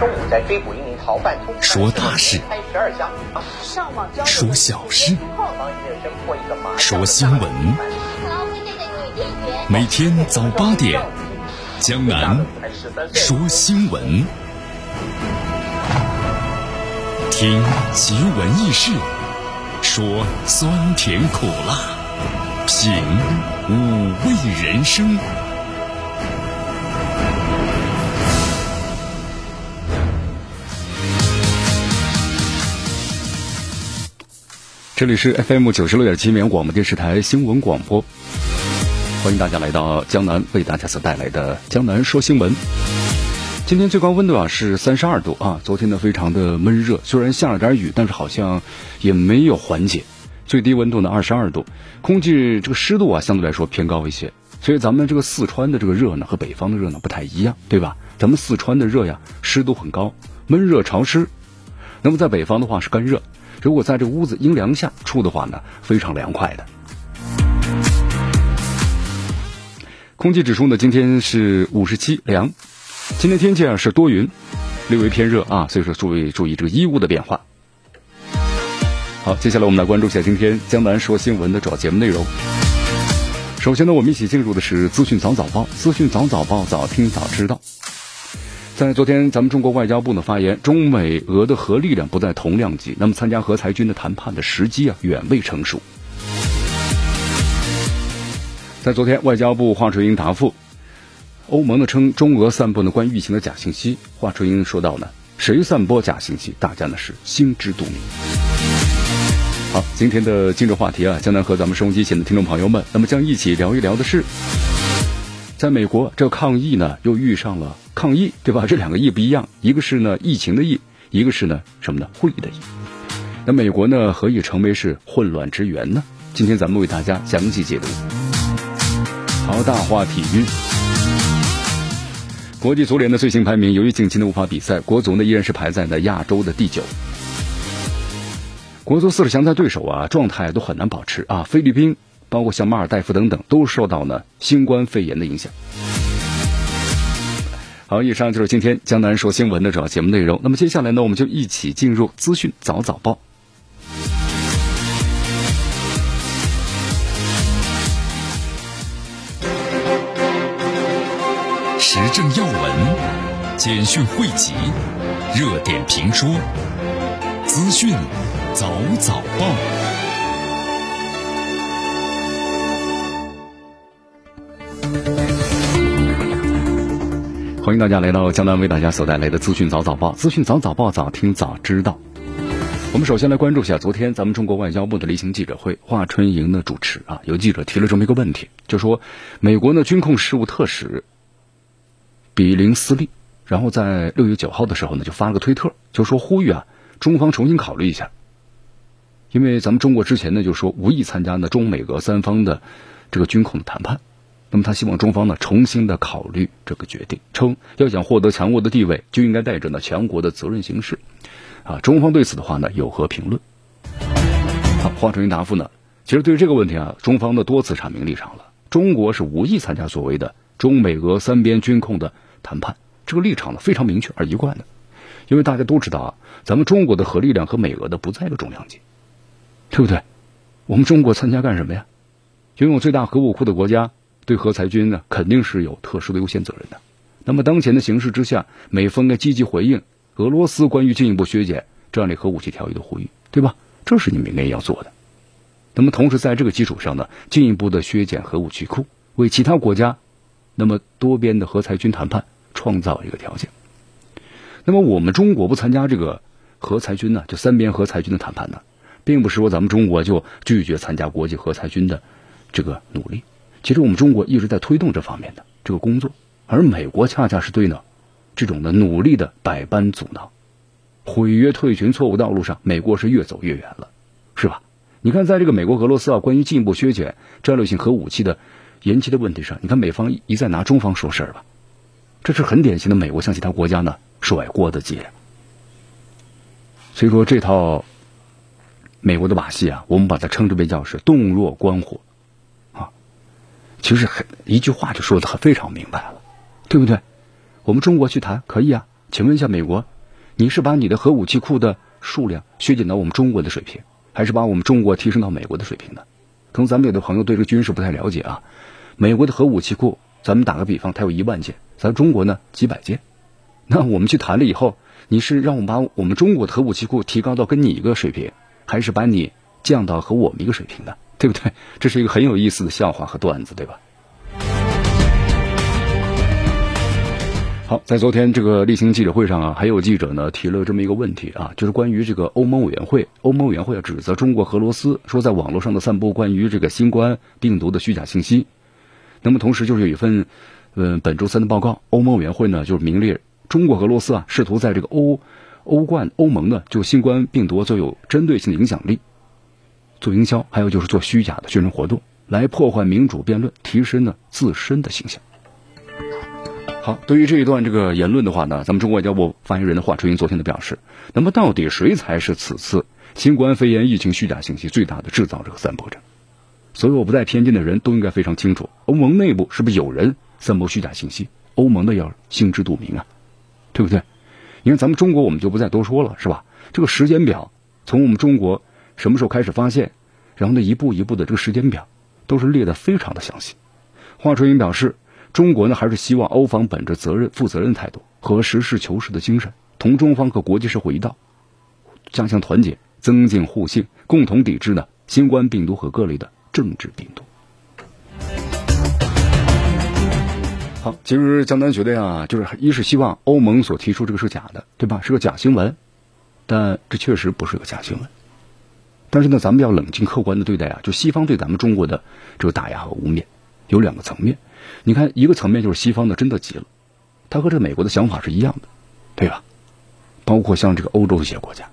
中午在追捕一名逃犯，说大事，说小事，说新闻。每天早八点，江南说新闻，听奇闻异事，说酸甜苦辣，品五味人生。这里是 FM 九十六点七绵阳广播电视台新闻广播，欢迎大家来到江南为大家所带来的江南说新闻。今天最高温度啊是三十二度啊，昨天呢非常的闷热，虽然下了点雨，但是好像也没有缓解。最低温度呢二十二度，空气这个湿度啊相对来说偏高一些，所以咱们这个四川的这个热呢和北方的热呢不太一样，对吧？咱们四川的热呀湿度很高，闷热潮湿，那么在北方的话是干热。如果在这屋子阴凉下处的话呢，非常凉快的。空气指数呢，今天是五十七，凉。今天天气啊是多云，略微偏热啊，所以说注意注意这个衣物的变化。好，接下来我们来关注一下今天江南说新闻的主要节目内容。首先呢，我们一起进入的是资讯早早报，资讯早早报，早听早知道。在昨天，咱们中国外交部呢发言，中美俄的核力量不在同量级，那么参加核裁军的谈判的时机啊远未成熟。在昨天，外交部华春莹答复，欧盟呢称中俄散布呢关于疫情的假信息，华春莹说到呢，谁散播假信息，大家呢是心知肚明。好，今天的今日话题啊，将能和咱们收音机前的听众朋友们，那么将一起聊一聊的是。在美国，这抗疫呢又遇上了抗疫，对吧？这两个疫不一样，一个是呢疫情的疫，一个是呢什么呢会议的议。那美国呢何以成为是混乱之源呢？今天咱们为大家详细解读。好，大话体育，国际足联的最新排名，由于近期呢无法比赛，国足呢依然是排在了亚洲的第九。国足四十强赛对手啊，状态都很难保持啊，菲律宾。包括像马尔代夫等等，都受到呢新冠肺炎的影响。好，以上就是今天江南说新闻的主要节目内容。那么接下来呢，我们就一起进入资讯早早报。时政要闻、简讯汇集、热点评说、资讯早早报。欢迎大家来到江南为大家所带来的资讯早早报，资讯早早报，早听早知道。我们首先来关注一下昨天咱们中国外交部的例行记者会，华春莹的主持啊，有记者提了这么一个问题，就说美国呢军控事务特使比林斯利，然后在六月九号的时候呢就发了个推特，就说呼吁啊中方重新考虑一下，因为咱们中国之前呢就说无意参加呢中美俄三方的这个军控的谈判。那么他希望中方呢重新的考虑这个决定，称要想获得强国的地位，就应该带着呢强国的责任行事。啊，中方对此的话呢有何评论？好，华春莹答复呢，其实对于这个问题啊，中方呢多次阐明立场了，中国是无意参加所谓的中美俄三边军控的谈判，这个立场呢非常明确而一贯的，因为大家都知道啊，咱们中国的核力量和美俄的不在一个重量级，对不对？我们中国参加干什么呀？拥有最大核武库的国家。对核裁军呢，肯定是有特殊的优先责任的。那么当前的形势之下，美方该积极回应俄罗斯关于进一步削减战略核武器条约的呼吁，对吧？这是你们应该要做的。那么同时在这个基础上呢，进一步的削减核武器库，为其他国家那么多边的核裁军谈判创造一个条件。那么我们中国不参加这个核裁军呢，就三边核裁军的谈判呢，并不是说咱们中国就拒绝参加国际核裁军的这个努力。其实我们中国一直在推动这方面的这个工作，而美国恰恰是对呢这种的努力的百般阻挠，毁约退群错误道路上，美国是越走越远了，是吧？你看，在这个美国俄罗斯啊关于进一步削减战略性核武器的延期的问题上，你看美方一再拿中方说事儿吧，这是很典型的美国向其他国家呢甩锅的伎俩。所以说这套美国的把戏啊，我们把它称之为叫是洞若观火。其实很一句话就说的很非常明白了，对不对？我们中国去谈可以啊，请问一下，美国，你是把你的核武器库的数量削减到我们中国的水平，还是把我们中国提升到美国的水平呢？可能咱们有的朋友对这个军事不太了解啊。美国的核武器库，咱们打个比方，它有一万件，咱中国呢几百件。那我们去谈了以后，你是让我们把我们中国的核武器库提高到跟你一个水平，还是把你降到和我们一个水平的？对不对？这是一个很有意思的笑话和段子，对吧？好，在昨天这个例行记者会上啊，还有记者呢提了这么一个问题啊，就是关于这个欧盟委员会，欧盟委员会指责中国、俄罗斯说在网络上的散布关于这个新冠病毒的虚假信息。那么同时就是有一份，嗯，本周三的报告，欧盟委员会呢就是名列中国、俄罗斯啊，试图在这个欧欧冠欧盟呢就新冠病毒最有针对性的影响力，做营销，还有就是做虚假的宣传活动，来破坏民主辩论，提升呢自身的形象。好，对于这一段这个言论的话呢，咱们中国外交部发言人的华春莹昨天的表示，那么到底谁才是此次新冠肺炎疫情虚假信息最大的制造者和散播者？所有不带偏见的人都应该非常清楚，欧盟内部是不是有人散播虚假信息？欧盟的要心知肚明啊，对不对？你看咱们中国，我们就不再多说了，是吧？这个时间表，从我们中国什么时候开始发现，然后呢一步一步的这个时间表，都是列的非常的详细。华春莹表示。中国呢，还是希望欧方本着责任、负责任态度和实事求是的精神，同中方和国际社会一道，加强团结，增进互信，共同抵制呢新冠病毒和各类的政治病毒。好，其实江南觉得呀，就是一是希望欧盟所提出这个是假的，对吧？是个假新闻，但这确实不是个假新闻。但是呢，咱们要冷静客观的对待啊，就西方对咱们中国的这个打压和污蔑，有两个层面。你看，一个层面就是西方的真的急了，他和这美国的想法是一样的，对吧？包括像这个欧洲一些国家，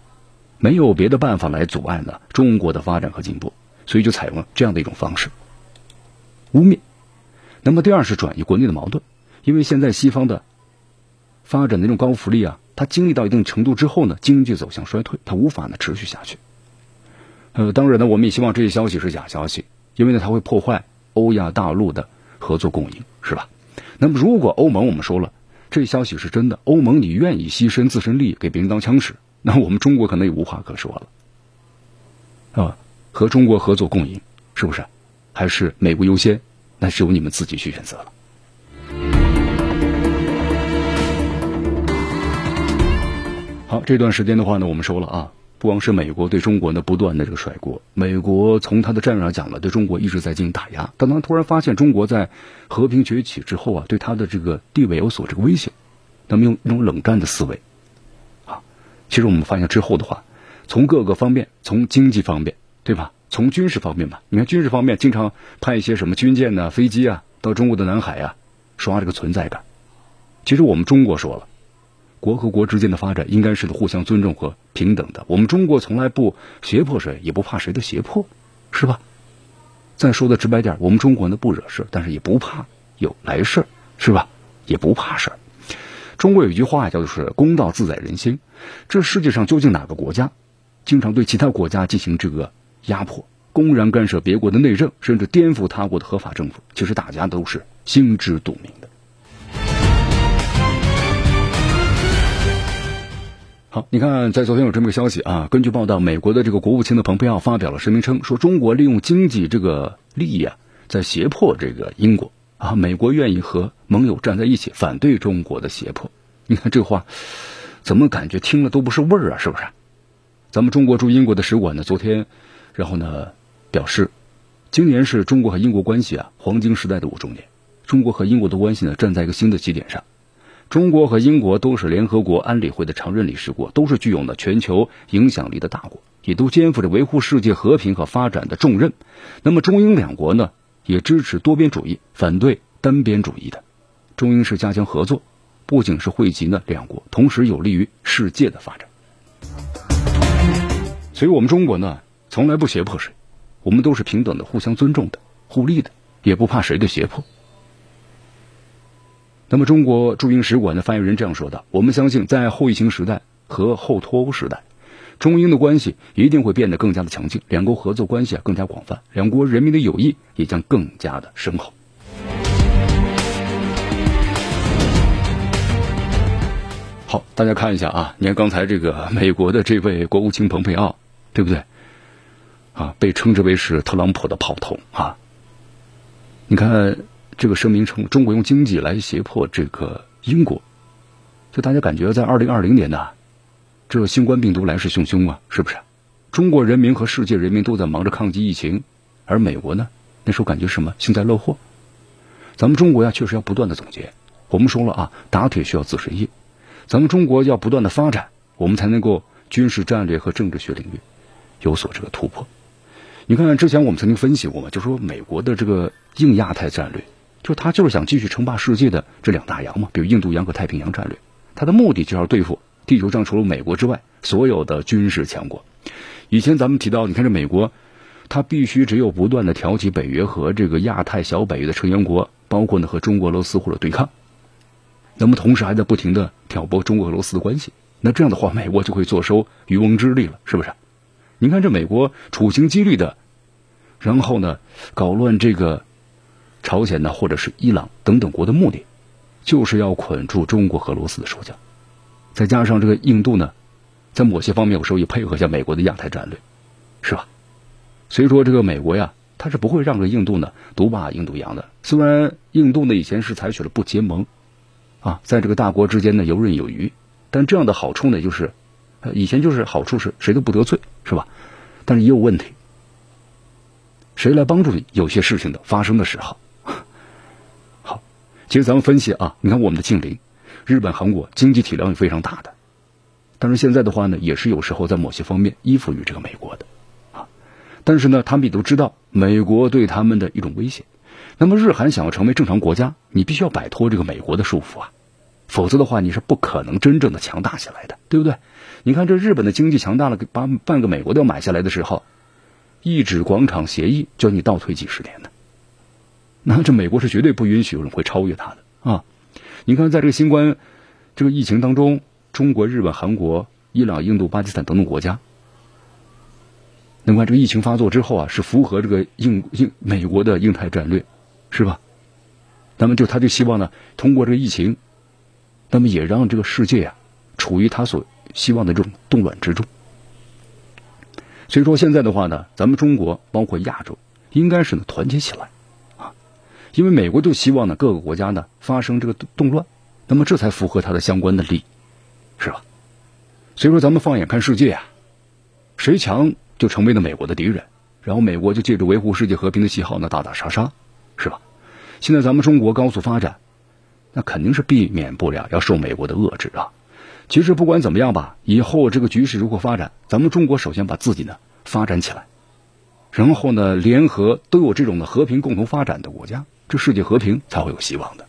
没有别的办法来阻碍呢中国的发展和进步，所以就采用了这样的一种方式污蔑。那么第二是转移国内的矛盾，因为现在西方的发展的这种高福利啊，它经历到一定程度之后呢，经济走向衰退，它无法呢持续下去。呃，当然呢，我们也希望这些消息是假消息，因为呢，它会破坏欧亚大陆的。合作共赢是吧？那么如果欧盟我们说了这消息是真的，欧盟你愿意牺牲自身利益给别人当枪使，那我们中国可能也无话可说了，啊，和中国合作共赢是不是？还是美国优先？那是由你们自己去选择了。好，这段时间的话呢，我们说了啊。不光是美国对中国呢不断的这个甩锅，美国从他的战略上讲呢，对中国一直在进行打压。当他突然发现中国在和平崛起之后啊，对他的这个地位有所这个威胁，那么用一种冷战的思维，啊，其实我们发现之后的话，从各个方面，从经济方面，对吧？从军事方面吧，你看军事方面经常派一些什么军舰呢、飞机啊到中国的南海啊，刷这个存在感。其实我们中国说了。国和国之间的发展应该是互相尊重和平等的。我们中国从来不胁迫谁，也不怕谁的胁迫，是吧？再说的直白点，我们中国呢不惹事，但是也不怕有来事儿，是吧？也不怕事儿。中国有一句话叫做“是公道自在人心”。这世界上究竟哪个国家经常对其他国家进行这个压迫，公然干涉别国的内政，甚至颠覆他国的合法政府？其实大家都是心知肚明的。好，你看，在昨天有这么个消息啊。根据报道，美国的这个国务卿的蓬佩奥发表了声明称，说中国利用经济这个利益啊，在胁迫这个英国啊。美国愿意和盟友站在一起，反对中国的胁迫。你看这话，怎么感觉听了都不是味儿啊？是不是？咱们中国驻英国的使馆呢，昨天，然后呢，表示，今年是中国和英国关系啊黄金时代的五周年，中国和英国的关系呢，站在一个新的起点上。中国和英国都是联合国安理会的常任理事国，都是具有呢全球影响力的大国，也都肩负着维护世界和平和发展的重任。那么中英两国呢，也支持多边主义，反对单边主义的。中英是加强合作，不仅是惠及呢两国，同时有利于世界的发展。所以，我们中国呢，从来不胁迫谁，我们都是平等的、互相尊重的、互利的，也不怕谁的胁迫。那么，中国驻英使馆的发言人这样说的：“我们相信，在后疫情时代和后脱欧时代，中英的关系一定会变得更加的强劲，两国合作关系啊更加广泛，两国人民的友谊也将更加的深厚。”好，大家看一下啊，你看刚才这个美国的这位国务卿蓬佩奥，对不对？啊，被称之为是特朗普的炮筒啊。你看这个声明称，中国用经济来胁迫这个英国，就大家感觉在二零二零年呢，这新冠病毒来势汹汹啊，是不是？中国人民和世界人民都在忙着抗击疫情，而美国呢，那时候感觉什么幸灾乐祸。咱们中国呀，确实要不断的总结。我们说了啊，打铁需要自身硬。咱们中国要不断的发展，我们才能够军事战略和政治学领域有所这个突破。你看，之前我们曾经分析过嘛，就说美国的这个硬亚太战略，就他就是想继续称霸世界的这两大洋嘛，比如印度洋和太平洋战略，他的目的就是要对付地球上除了美国之外所有的军事强国。以前咱们提到，你看这美国，他必须只有不断的挑起北约和这个亚太小北约的成员国，包括呢和中国、俄罗斯或者对抗。那么同时还在不停的挑拨中国俄罗斯的关系，那这样的话，美国就会坐收渔翁之利了，是不是？你看这美国处心积虑的，然后呢搞乱这个朝鲜呢，或者是伊朗等等国的目的，就是要捆住中国和俄罗斯的手脚。再加上这个印度呢，在某些方面有时候也配合一下美国的亚太战略，是吧？所以说这个美国呀，他是不会让这印度呢独霸印度洋的。虽然印度呢以前是采取了不结盟。啊，在这个大国之间呢游刃有余，但这样的好处呢就是，以前就是好处是谁都不得罪，是吧？但是也有问题，谁来帮助你有些事情的发生的时候？其实咱们分析啊，你看我们的近邻，日本、韩国经济体量也非常大的，但是现在的话呢，也是有时候在某些方面依附于这个美国的，啊，但是呢，他们也都知道美国对他们的一种威胁。那么日韩想要成为正常国家，你必须要摆脱这个美国的束缚啊。否则的话，你是不可能真正的强大起来的，对不对？你看这日本的经济强大了，把半个美国都要买下来的时候，一纸广场协议叫你倒退几十年呢？那这美国是绝对不允许有人会超越他的啊！你看，在这个新冠这个疫情当中，中国、日本、韩国、伊朗、印度、巴基斯坦等等国家，那么这个疫情发作之后啊，是符合这个印印美国的印太战略，是吧？那么就他就希望呢，通过这个疫情。那么也让这个世界啊，处于他所希望的这种动乱之中。所以说现在的话呢，咱们中国包括亚洲，应该是呢团结起来，因为美国就希望呢各个国家呢发生这个动乱，那么这才符合他的相关的利益，是吧？所以说咱们放眼看世界啊，谁强就成为了美国的敌人，然后美国就借着维护世界和平的旗号呢打打杀杀，是吧？现在咱们中国高速发展。那肯定是避免不了要受美国的遏制啊！其实不管怎么样吧，以后这个局势如何发展，咱们中国首先把自己呢发展起来，然后呢联合都有这种的和平共同发展的国家，这世界和平才会有希望的。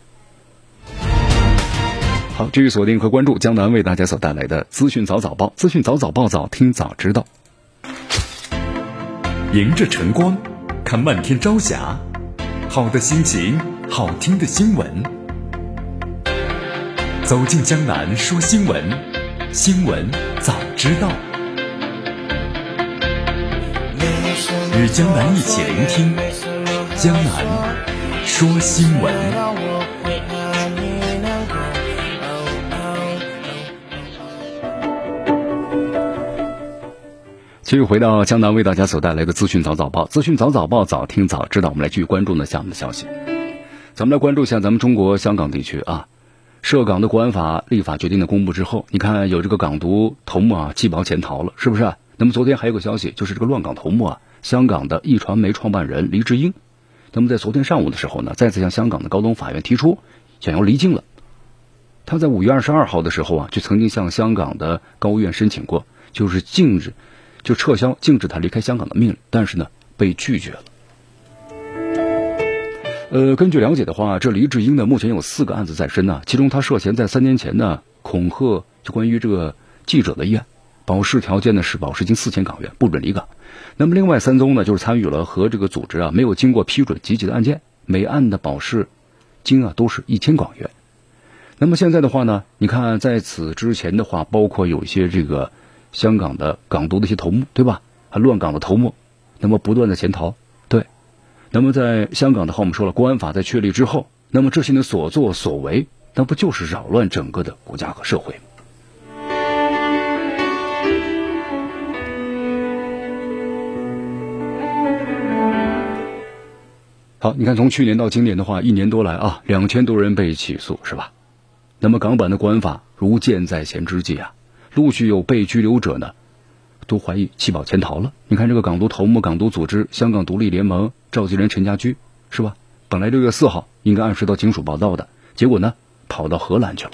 好，继续锁定和关注江南为大家所带来的资讯早早报，资讯早早报早听早知道。迎着晨光，看漫天朝霞，好的心情，好听的新闻。走进江南说新闻，新闻早知道。与江南一起聆听江南说新闻。继续回到江南为大家所带来的资讯早早报，资讯早早报早听早知道。我们来继续关注呢下面的消息。咱们来关注一下咱们中国香港地区啊。涉港的国安法立法决定的公布之后，你看有这个港独头目啊弃保潜逃了，是不是？那么昨天还有个消息，就是这个乱港头目啊，香港的易传媒创办人黎智英，那么在昨天上午的时候呢，再次向香港的高等法院提出想要离境了。他在五月二十二号的时候啊，就曾经向香港的高院申请过，就是禁止，就撤销禁止他离开香港的命令，但是呢被拒绝了。呃，根据了解的话，这黎智英呢，目前有四个案子在身呢。其中，他涉嫌在三年前呢恐吓，就关于这个记者的一案，保释条件呢是保释金四千港元，不准离港。那么，另外三宗呢，就是参与了和这个组织啊没有经过批准集结的案件，每案的保释金啊都是一千港元。那么现在的话呢，你看在此之前的话，包括有一些这个香港的港独的一些头目，对吧？还乱港的头目，那么不断的潜逃。对那么，在香港的话，我们说了，国安法在确立之后，那么这些的所作所为，那不就是扰乱整个的国家和社会吗？好，你看从去年到今年的话，一年多来啊，两千多人被起诉，是吧？那么港版的国安法如箭在弦之际啊，陆续有被拘留者呢，都怀疑弃保潜逃了。你看这个港独头目、港独组织香港独立联盟召集人陈家驹，是吧？本来六月四号应该按时到警署报到的，结果呢，跑到荷兰去了。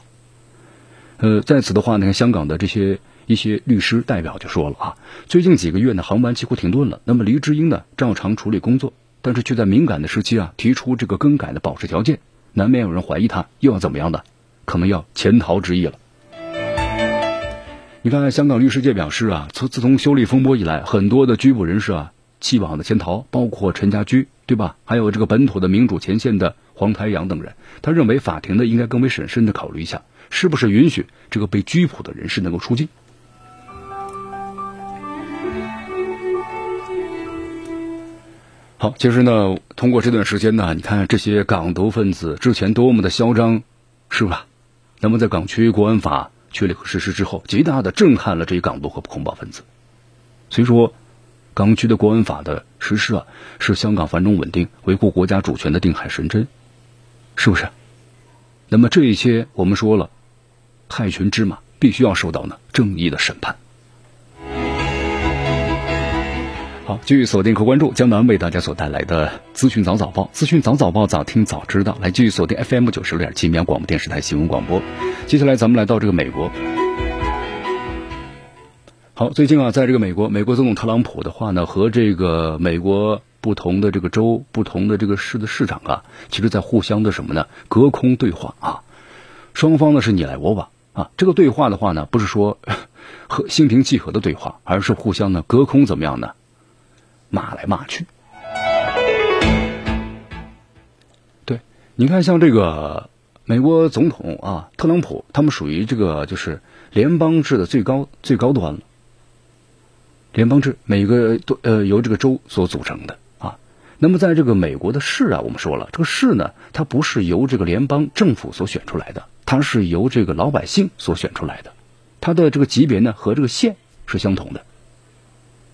呃，在此的话，你看香港的这些一些律师代表就说了啊，最近几个月呢，航班几乎停顿了。那么黎智英呢，照常处理工作。但是却在敏感的时期啊提出这个更改的保释条件，难免有人怀疑他又要怎么样的，可能要潜逃之意了。你看，香港律师界表示啊，从自从修例风波以来，很多的拘捕人士啊弃网的潜逃，包括陈家驹，对吧？还有这个本土的民主前线的黄台阳等人。他认为法庭呢应该更为审慎的考虑一下，是不是允许这个被拘捕的人士能够出境。好，其实呢，通过这段时间呢，你看这些港独分子之前多么的嚣张，是吧？那么在港区国安法确立和实施之后，极大的震撼了这些港独和恐怖分子。所以说，港区的国安法的实施啊，是香港繁荣稳定、维护国家主权的定海神针，是不是？那么这一些我们说了，害群之马必须要受到呢正义的审判。好，继续锁定和关注江南为大家所带来的资讯早早报，资讯早早报，早听早知道。来继续锁定 FM 九十六点七绵阳广播电视台新闻广播。接下来咱们来到这个美国。好，最近啊，在这个美国，美国总统特朗普的话呢，和这个美国不同的这个州、不同的这个市的市长啊，其实在互相的什么呢？隔空对话啊，双方呢是你来我往啊。这个对话的话呢，不是说 和心平气和的对话，而是互相呢隔空怎么样呢？骂来骂去，对，你看，像这个美国总统啊，特朗普，他们属于这个就是联邦制的最高最高端了。联邦制，每个都呃由这个州所组成的啊。那么在这个美国的市啊，我们说了，这个市呢，它不是由这个联邦政府所选出来的，它是由这个老百姓所选出来的，它的这个级别呢和这个县是相同的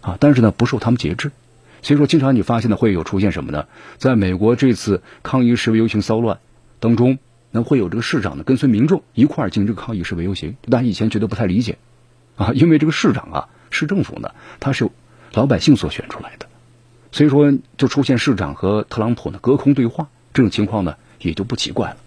啊，但是呢不受他们节制。所以说，经常你发现的，会有出现什么呢？在美国这次抗议示威游行骚乱当中，那会有这个市长呢跟随民众一块儿进这个抗议示威游行。大家以前觉得不太理解啊，因为这个市长啊，市政府呢，他是老百姓所选出来的，所以说就出现市长和特朗普呢隔空对话这种情况呢，也就不奇怪了。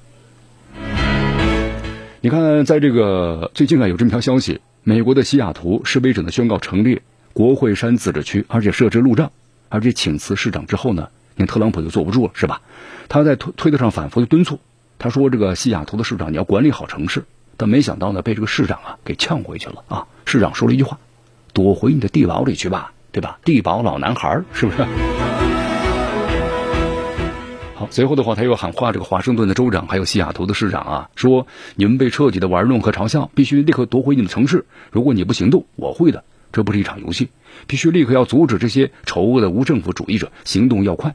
你看，在这个最近啊，有这么条消息：美国的西雅图示威者呢宣告成立国会山自治区，而且设置路障。而且请辞市长之后呢，你看特朗普就坐不住了，是吧？他在推推特上反复的敦促，他说：“这个西雅图的市长你要管理好城市。”但没想到呢，被这个市长啊给呛回去了啊！市长说了一句话：“躲回你的地堡里去吧，对吧？”地堡老男孩是不是？好，随后的话他又喊话这个华盛顿的州长还有西雅图的市长啊，说：“你们被彻底的玩弄和嘲笑，必须立刻夺回你们城市。如果你不行动，我会的。”这不是一场游戏，必须立刻要阻止这些丑恶的无政府主义者，行动要快。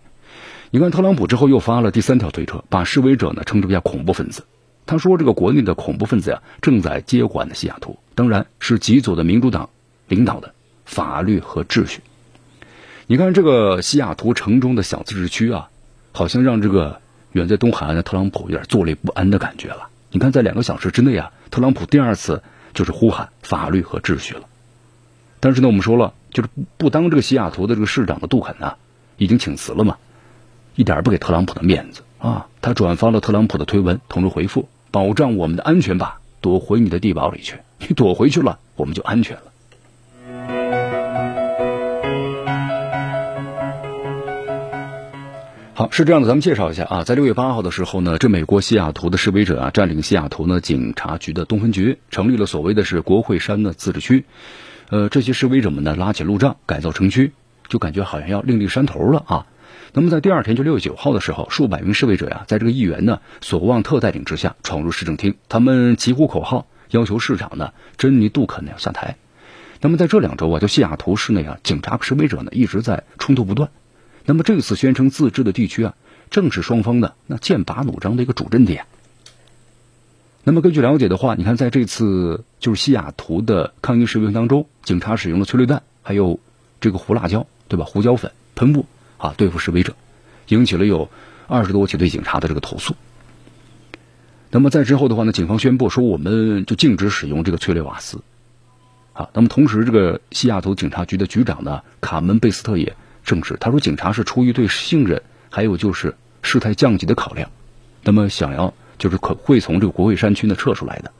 你看，特朗普之后又发了第三条推特，把示威者呢称之为恐怖分子。他说，这个国内的恐怖分子呀，正在接管的西雅图，当然是极左的民主党领导的法律和秩序。你看，这个西雅图城中的小自治区啊，好像让这个远在东海岸的特朗普有点坐立不安的感觉了。你看，在两个小时之内啊，特朗普第二次就是呼喊法律和秩序了。但是呢，我们说了，就是不当这个西雅图的这个市长的杜肯呢，已经请辞了嘛，一点不给特朗普的面子啊！他转发了特朗普的推文，同时回复：“保障我们的安全吧，躲回你的地堡里去。你躲回去了，我们就安全了。”好，是这样的，咱们介绍一下啊，在六月八号的时候呢，这美国西雅图的示威者啊，占领西雅图呢警察局的东分局，成立了所谓的是国会山的自治区。呃，这些示威者们呢，拉起路障，改造城区，就感觉好像要另立山头了啊。那么在第二天，就六月九号的时候，数百名示威者呀，在这个议员呢索旺特带领之下，闯入市政厅，他们齐呼口号，要求市长呢珍妮杜肯呢下台。那么在这两周啊，就西雅图市内啊，警察和示威者呢一直在冲突不断。那么这次宣称自治的地区啊，正是双方的那剑拔弩张的一个主阵地。啊那么根据了解的话，你看在这次就是西雅图的抗议示威当中，警察使用了催泪弹，还有这个胡辣椒，对吧？胡椒粉喷雾啊，对付示威者。引起了有二十多起对警察的这个投诉。那么在之后的话呢，警方宣布说，我们就禁止使用这个催泪瓦斯。啊，那么同时，这个西雅图警察局的局长呢，卡门贝斯特也证实，他说，警察是出于对信任，还有就是事态降级的考量，那么想要就是可会从这个国会山区呢撤出来的，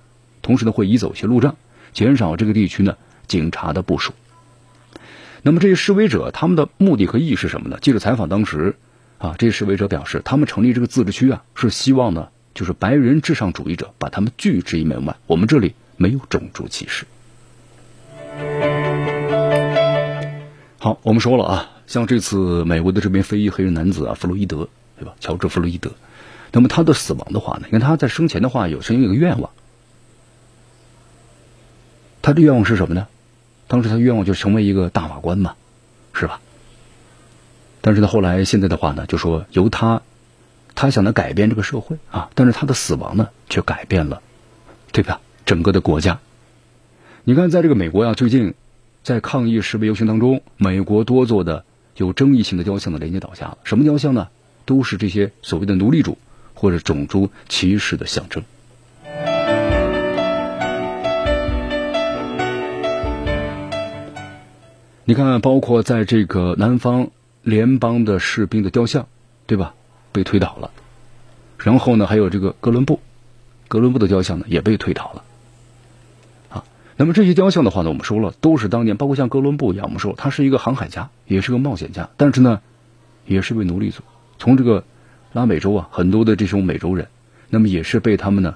同时呢会移走一些路障，减少这个地区呢警察的部署。那么这些示威者他们的目的和意义是什么呢？记者采访当时，啊，这些示威者表示，他们成立这个自治区啊，是希望呢，就是白人至上主义者把他们拒之于门外。我们这里没有种族歧视。好，我们说了啊，像这次美国的这边非裔黑人男子啊，弗洛伊德，对吧？乔治·弗洛伊德，那么他的死亡的话呢，因为他在生前的话有曾经有个愿望，他的愿望是什么呢？当时他的愿望就成为一个大法官嘛，是吧？但是呢，后来现在的话呢，就说由他，他想来改变这个社会啊，但是他的死亡呢，却改变了，对吧？整个的国家。你看，在这个美国呀，最近在抗议示威游行当中，美国多座的有争议性的雕像的连接倒下了。什么雕像呢？都是这些所谓的奴隶主或者种族歧视的象征。你看，包括在这个南方联邦的士兵的雕像，对吧？被推倒了。然后呢，还有这个哥伦布，哥伦布的雕像呢也被推倒了。啊，那么这些雕像的话呢，我们说了，都是当年包括像哥伦布一样，我们说他是一个航海家，也是个冒险家，但是呢，也是一位奴隶主。从这个拉美洲啊，很多的这种美洲人，那么也是被他们呢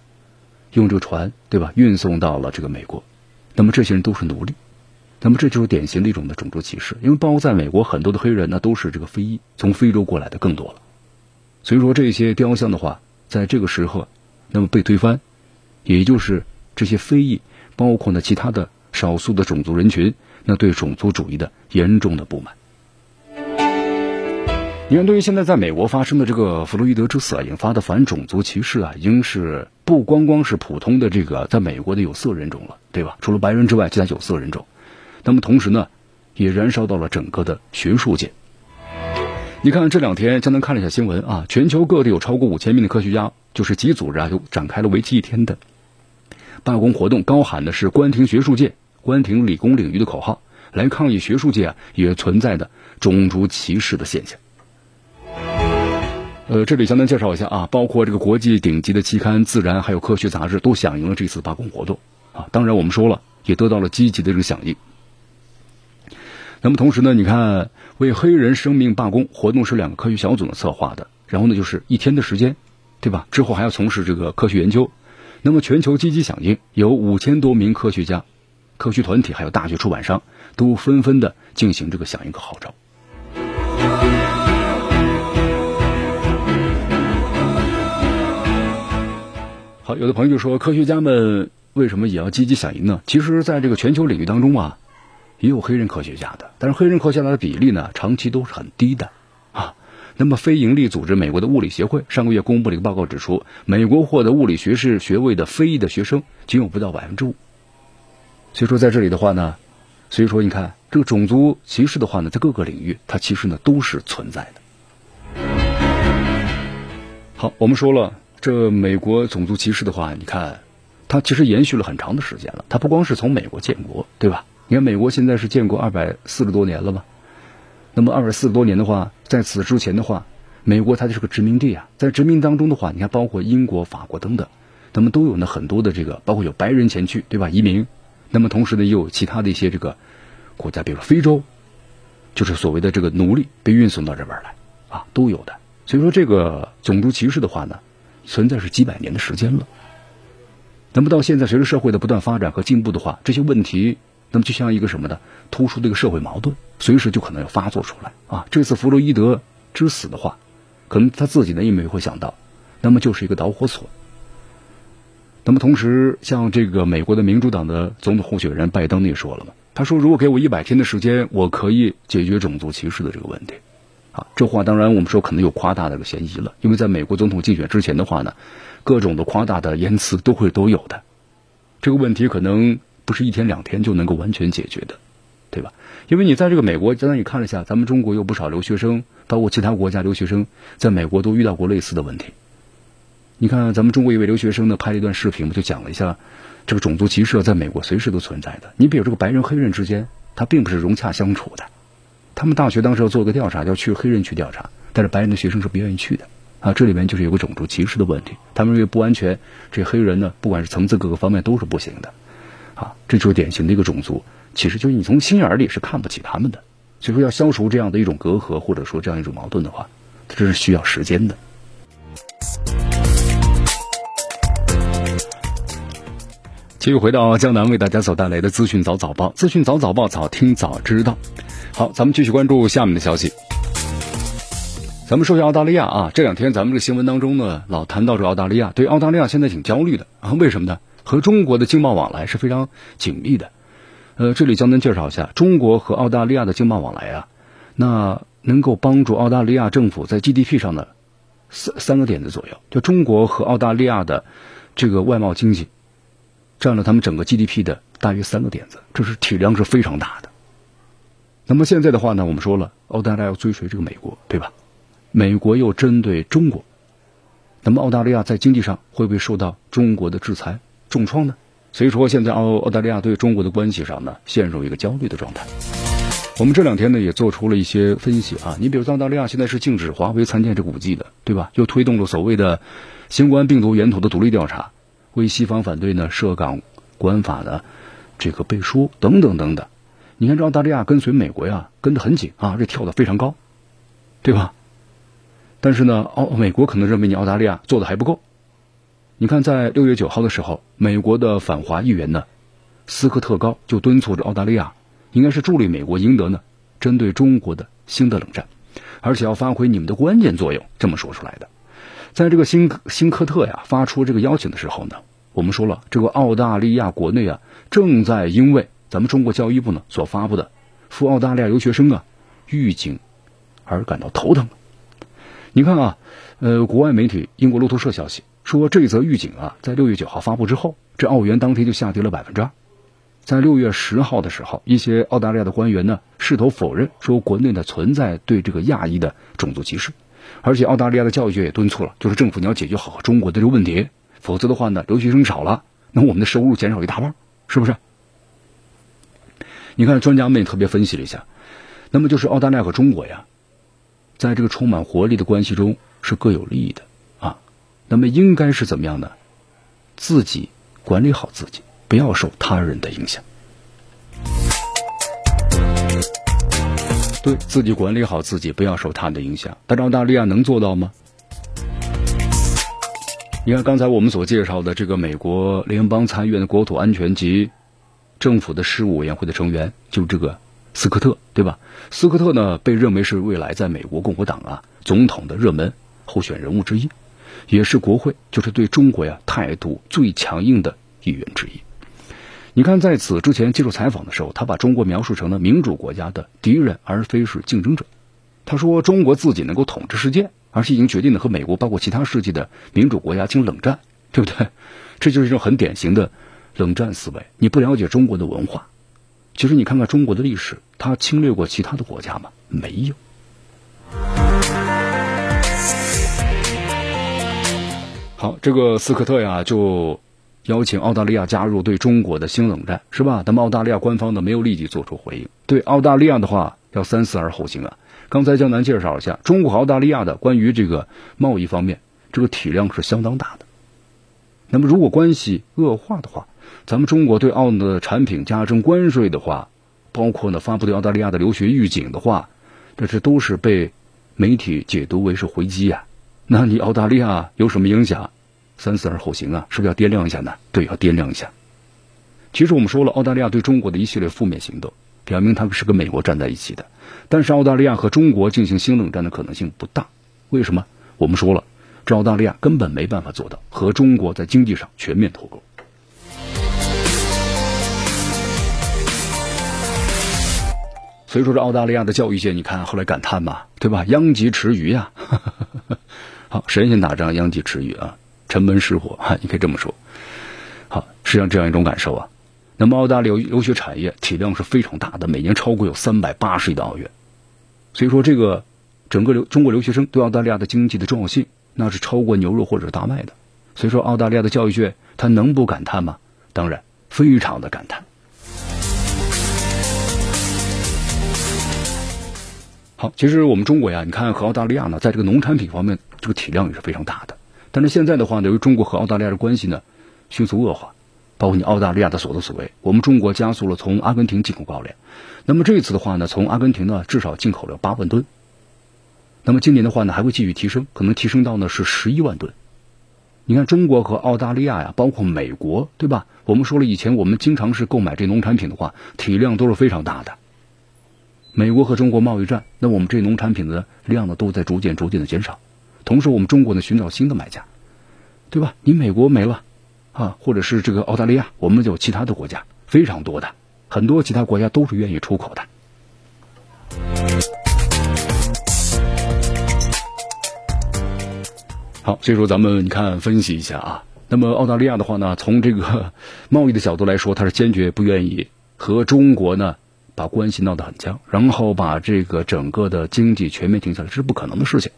用这个船，对吧，运送到了这个美国。那么这些人都是奴隶。那么这就是典型的一种的种族歧视，因为包括在美国很多的黑人呢都是这个非裔，从非洲过来的更多了。所以说这些雕像的话，在这个时候，那么被推翻，也就是这些非裔，包括呢其他的少数的种族人群，那对种族主义的严重的不满。你看，对于现在在美国发生的这个弗洛伊德之死啊引发的反种族歧视啊，已经是不光光是普通的这个在美国的有色人种了，对吧？除了白人之外，其他有色人种。那么同时呢，也燃烧到了整个的学术界。你看这两天，江南看了一下新闻啊，全球各地有超过五千名的科学家，就是几组织啊，就展开了为期一天的罢工活动，高喊的是“关停学术界，关停理工领域的口号”，来抗议学术界啊也存在的种族歧视的现象。呃，这里向南介绍一下啊，包括这个国际顶级的期刊《自然》还有《科学》杂志都响应了这次罢工活动啊。当然，我们说了，也得到了积极的这个响应。那么同时呢，你看为黑人生命罢工活动是两个科学小组呢策划的，然后呢就是一天的时间，对吧？之后还要从事这个科学研究。那么全球积极响应，有五千多名科学家、科学团体还有大学出版商都纷纷的进行这个响应和号召。好，有的朋友就说，科学家们为什么也要积极响应呢？其实，在这个全球领域当中啊。也有黑人科学家的，但是黑人科学家的比例呢，长期都是很低的啊。那么非营利组织美国的物理协会上个月公布了一个报告，指出美国获得物理学士学位的非裔的学生仅有不到百分之五。所以说在这里的话呢，所以说你看这个种族歧视的话呢，在各个领域它其实呢都是存在的。好，我们说了这美国种族歧视的话，你看它其实延续了很长的时间了，它不光是从美国建国，对吧？你看，美国现在是建国二百四十多年了嘛？那么二百四十多年的话，在此之前的话，美国它就是个殖民地啊。在殖民当中的话，你看，包括英国、法国等等，那么都有呢很多的这个，包括有白人前去，对吧？移民。那么同时呢，也有其他的一些这个国家，比如说非洲，就是所谓的这个奴隶被运送到这边来啊，都有的。所以说，这个种族歧视的话呢，存在是几百年的时间了。那么到现在，随着社会的不断发展和进步的话，这些问题。那么就像一个什么呢？突出的一个社会矛盾，随时就可能要发作出来啊！这次弗洛伊德之死的话，可能他自己呢也没会想到，那么就是一个导火索。那么同时，像这个美国的民主党的总统候选人拜登也说了嘛，他说：“如果给我一百天的时间，我可以解决种族歧视的这个问题。”啊，这话当然我们说可能有夸大的个嫌疑了，因为在美国总统竞选之前的话呢，各种的夸大的言辞都会都有的，这个问题可能。不是一天两天就能够完全解决的，对吧？因为你在这个美国，刚才你看了一下，咱们中国有不少留学生，包括其他国家留学生，在美国都遇到过类似的问题。你看，咱们中国一位留学生呢，拍了一段视频，就讲了一下这个种族歧视在美国随时都存在的。你比如这个白人黑人之间，他并不是融洽相处的。他们大学当时要做个调查，要去黑人去调查，但是白人的学生是不愿意去的啊。这里面就是有个种族歧视的问题，他们认为不安全，这黑人呢，不管是层次各个方面都是不行的啊。这就是典型的一个种族，其实就是你从心眼里是看不起他们的。所以说，要消除这样的一种隔阂，或者说这样一种矛盾的话，这是需要时间的。继续回到江南为大家所带来的资讯早早报，资讯早早报，早听早知道。好，咱们继续关注下面的消息。咱们说下澳大利亚啊，这两天咱们这个新闻当中呢，老谈到这澳大利亚，对澳大利亚现在挺焦虑的啊，为什么呢？和中国的经贸往来是非常紧密的。呃，这里江南介绍一下，中国和澳大利亚的经贸往来啊，那能够帮助澳大利亚政府在 GDP 上的三三个点子左右，就中国和澳大利亚的这个外贸经济。占了他们整个 GDP 的大约三个点子，这是体量是非常大的。那么现在的话呢，我们说了，澳大利亚要追随这个美国，对吧？美国又针对中国，那么澳大利亚在经济上会不会受到中国的制裁重创呢？所以说，现在澳澳大利亚对中国的关系上呢，陷入一个焦虑的状态。我们这两天呢，也做出了一些分析啊。你比如澳大利亚现在是禁止华为参建这个五 G 的，对吧？又推动了所谓的新冠病毒源头的独立调查。为西方反对呢涉港管法的这个背书等等等等，你看这澳大利亚跟随美国呀跟得很紧啊，这跳得非常高，对吧？但是呢，澳美国可能认为你澳大利亚做的还不够。你看，在六月九号的时候，美国的反华议员呢斯科特高就敦促着澳大利亚，应该是助力美国赢得呢针对中国的新的冷战，而且要发挥你们的关键作用，这么说出来的。在这个新新科特呀发出这个邀请的时候呢，我们说了，这个澳大利亚国内啊正在因为咱们中国教育部呢所发布的赴澳大利亚留学生啊预警而感到头疼。你看啊，呃，国外媒体英国路透社消息说，这则预警啊在六月九号发布之后，这澳元当天就下跌了百分之二。在六月十号的时候，一些澳大利亚的官员呢试图否认说国内呢存在对这个亚裔的种族歧视。而且澳大利亚的教育局也敦促了，就是政府你要解决好中国的这个问题，否则的话呢，留学生少了，那我们的收入减少一大半，是不是？你看专家们也特别分析了一下，那么就是澳大利亚和中国呀，在这个充满活力的关系中是各有利益的啊，那么应该是怎么样呢？自己管理好自己，不要受他人的影响。对自己管理好自己，不要受他的影响。但是澳大利亚能做到吗？你看刚才我们所介绍的这个美国联邦参议院的国土安全及政府的事务委员会的成员，就这个斯科特，对吧？斯科特呢，被认为是未来在美国共和党啊总统的热门候选人物之一，也是国会就是对中国呀态度最强硬的议员之一。你看，在此之前接受采访的时候，他把中国描述成了民主国家的敌人，而非是竞争者。他说，中国自己能够统治世界，而且已经决定了和美国，包括其他世界的民主国家进行冷战，对不对？这就是一种很典型的冷战思维。你不了解中国的文化，其实你看看中国的历史，他侵略过其他的国家吗？没有。好，这个斯科特呀，就。邀请澳大利亚加入对中国的新冷战，是吧？那么澳大利亚官方呢没有立即做出回应。对澳大利亚的话，要三思而后行啊。刚才江南介绍一下，中国和澳大利亚的关于这个贸易方面，这个体量是相当大的。那么如果关系恶化的话，咱们中国对澳的产品加征关税的话，包括呢发布对澳大利亚的留学预警的话，这是都是被媒体解读为是回击呀。那你澳大利亚有什么影响？三思而后行啊，是不是要掂量一下呢？对，要掂量一下。其实我们说了，澳大利亚对中国的一系列负面行动，表明他们是跟美国站在一起的。但是澳大利亚和中国进行新冷战的可能性不大。为什么？我们说了，这澳大利亚根本没办法做到和中国在经济上全面脱钩。所以说，这澳大利亚的教育界，你看后来感叹嘛，对吧？殃及池鱼呀。好，神仙打仗，殃及池鱼啊。城门失火哈，你可以这么说。好，实际上这样一种感受啊。那么澳大利亚留学产业体量是非常大的，每年超过有三百八十亿的澳元。所以说，这个整个留中国留学生对澳大利亚的经济的重要性，那是超过牛肉或者大麦的。所以说，澳大利亚的教育界他能不感叹吗？当然，非常的感叹。好，其实我们中国呀，你看和澳大利亚呢，在这个农产品方面，这个体量也是非常大的。但是现在的话呢，由于中国和澳大利亚的关系呢迅速恶化，包括你澳大利亚的所作所为，我们中国加速了从阿根廷进口高粱。那么这一次的话呢，从阿根廷呢至少进口了八万吨。那么今年的话呢，还会继续提升，可能提升到呢是十一万吨。你看中国和澳大利亚呀，包括美国，对吧？我们说了，以前我们经常是购买这农产品的话，体量都是非常大的。美国和中国贸易战，那我们这农产品的量呢都在逐渐逐渐的减少。同时，我们中国呢寻找新的买家，对吧？你美国没了啊，或者是这个澳大利亚，我们有其他的国家非常多的，很多其他国家都是愿意出口的。好，所以说咱们你看分析一下啊。那么澳大利亚的话呢，从这个 贸易的角度来说，它是坚决不愿意和中国呢把关系闹得很僵，然后把这个整个的经济全面停下来，这是不可能的事情。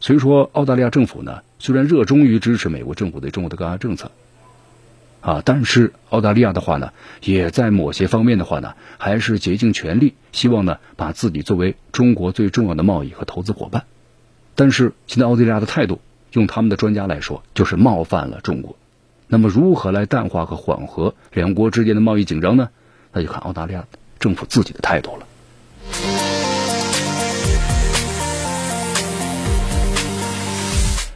所以说，澳大利亚政府呢虽然热衷于支持美国政府对中国的高压政策啊，但是澳大利亚的话呢，也在某些方面的话呢，还是竭尽全力，希望呢把自己作为中国最重要的贸易和投资伙伴。但是现在澳大利亚的态度。用他们的专家来说，就是冒犯了中国。那么，如何来淡化和缓和两国之间的贸易紧张呢？那就看澳大利亚政府自己的态度了。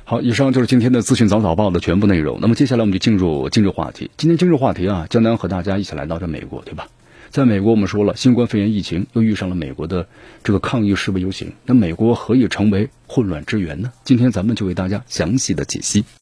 好，以上就是今天的资讯早早报的全部内容。那么，接下来我们就进入今日话题。今天今日话题啊，江南和大家一起来到这美国，对吧？在美国，我们说了，新冠肺炎疫情又遇上了美国的这个抗议示威游行，那美国何以成为混乱之源呢？今天咱们就为大家详细的解析。